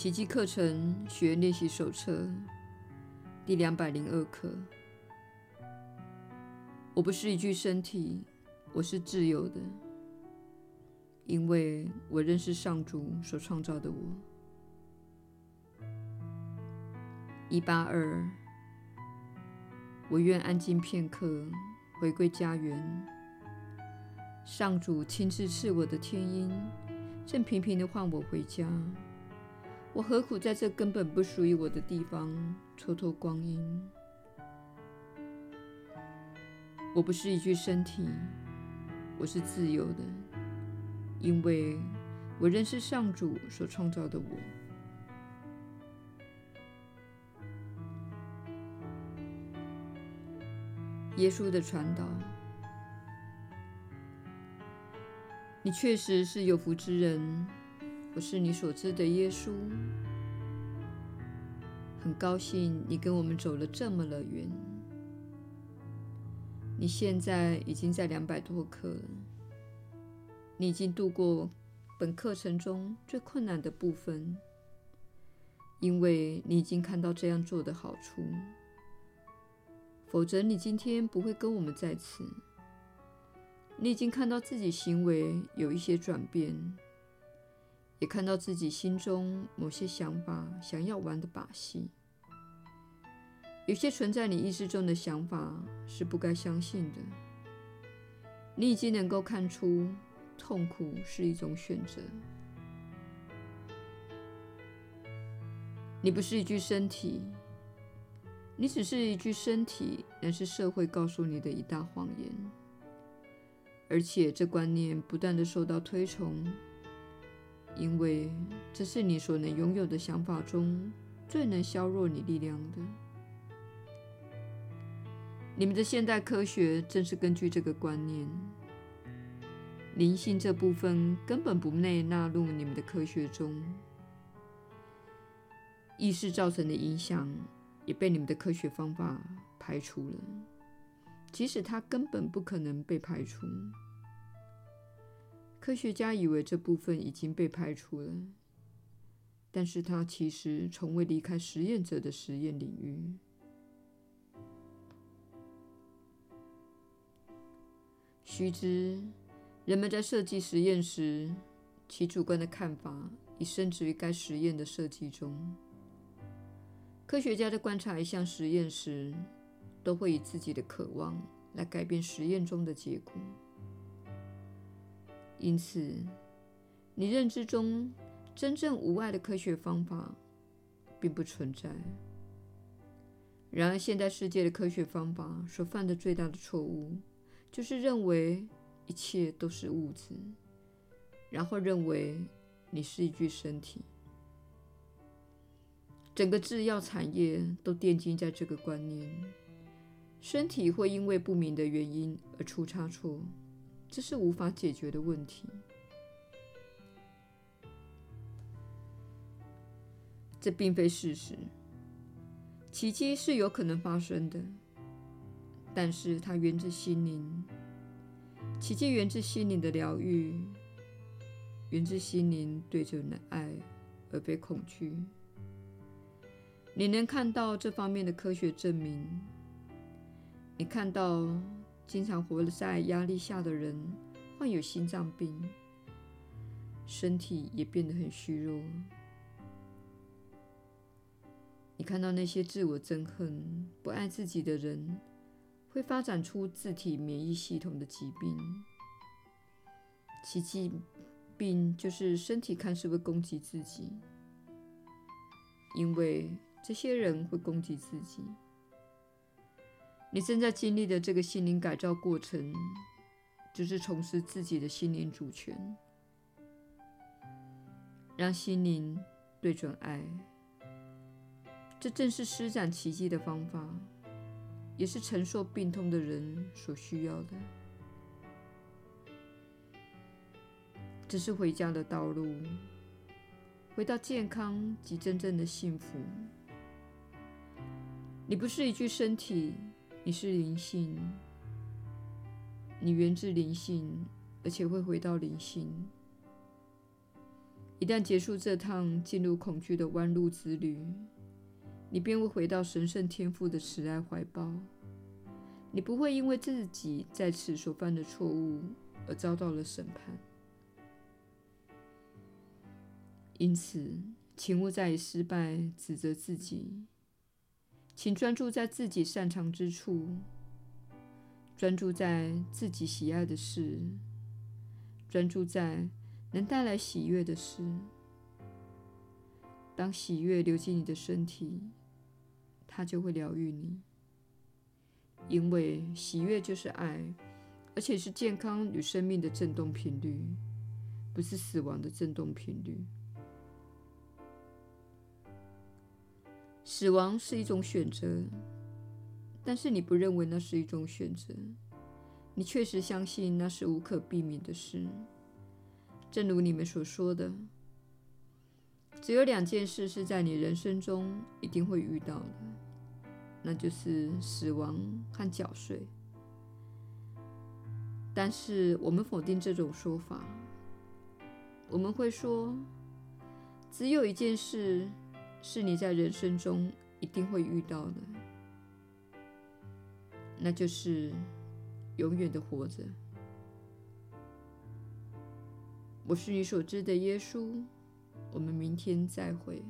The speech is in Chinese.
奇迹课程学练习手册第两百零二课。我不是一具身体，我是自由的，因为我认识上主所创造的我。一八二，我愿安静片刻，回归家园。上主亲自赐我的天音，正频频地唤我回家。我何苦在这根本不属于我的地方蹉跎光阴？我不是一具身体，我是自由的，因为我认识上主所创造的我。耶稣的传导。你确实是有福之人，我是你所知的耶稣。很高兴你跟我们走了这么了远。你现在已经在两百多课了，你已经度过本课程中最困难的部分，因为你已经看到这样做的好处。否则，你今天不会跟我们在此。你已经看到自己行为有一些转变，也看到自己心中某些想法想要玩的把戏。有些存在你意识中的想法是不该相信的。你已经能够看出痛苦是一种选择。你不是一具身体，你只是一具身体，乃是社会告诉你的一大谎言。而且这观念不断地受到推崇，因为这是你所能拥有的想法中最能削弱你力量的。你们的现代科学正是根据这个观念，灵性这部分根本不内纳入你们的科学中，意识造成的影响也被你们的科学方法排除了。即使它根本不可能被排除，科学家以为这部分已经被排除了，但是它其实从未离开实验者的实验领域。须知，人们在设计实验时，其主观的看法已深植于该实验的设计中。科学家在观察一项实验时，都会以自己的渴望来改变实验中的结果，因此，你认知中真正无碍的科学方法并不存在。然而，现代世界的科学方法所犯的最大的错误，就是认为一切都是物质，然后认为你是一具身体。整个制药产业都奠基在这个观念。身体会因为不明的原因而出差错，这是无法解决的问题。这并非事实。奇迹是有可能发生的，但是它源自心灵。奇迹源自心灵的疗愈，源自心灵对着你的爱而被恐惧。你能看到这方面的科学证明。你看到经常活在压力下的人患有心脏病，身体也变得很虚弱。你看到那些自我憎恨、不爱自己的人会发展出自体免疫系统的疾病。奇迹病就是身体看似会攻击自己，因为这些人会攻击自己。你正在经历的这个心灵改造过程，就是重拾自己的心灵主权，让心灵对准爱。这正是施展奇迹的方法，也是承受病痛的人所需要的。这是回家的道路，回到健康及真正的幸福。你不是一具身体。你是灵性，你源自灵性，而且会回到灵性。一旦结束这趟进入恐惧的弯路之旅，你便会回到神圣天赋的慈爱怀抱。你不会因为自己在此所犯的错误而遭到了审判。因此，请勿再以失败指责自己，请专注在自己擅长之处，专注在自己喜爱的事，专注在能带来喜悦的事。当喜悦流进你的身体，它就会疗愈你，因为喜悦就是爱，而且是健康与生命的振动频率，不是死亡的振动频率。死亡是一种选择，但是你不认为那是一种选择。你确实相信那是无可避免的事。正如你们所说的，只有两件事是在你人生中一定会遇到的，那就是死亡和缴税。但是我们否定这种说法。我们会说，只有一件事。是你在人生中一定会遇到的，那就是永远的活着。我是你所知的耶稣，我们明天再会。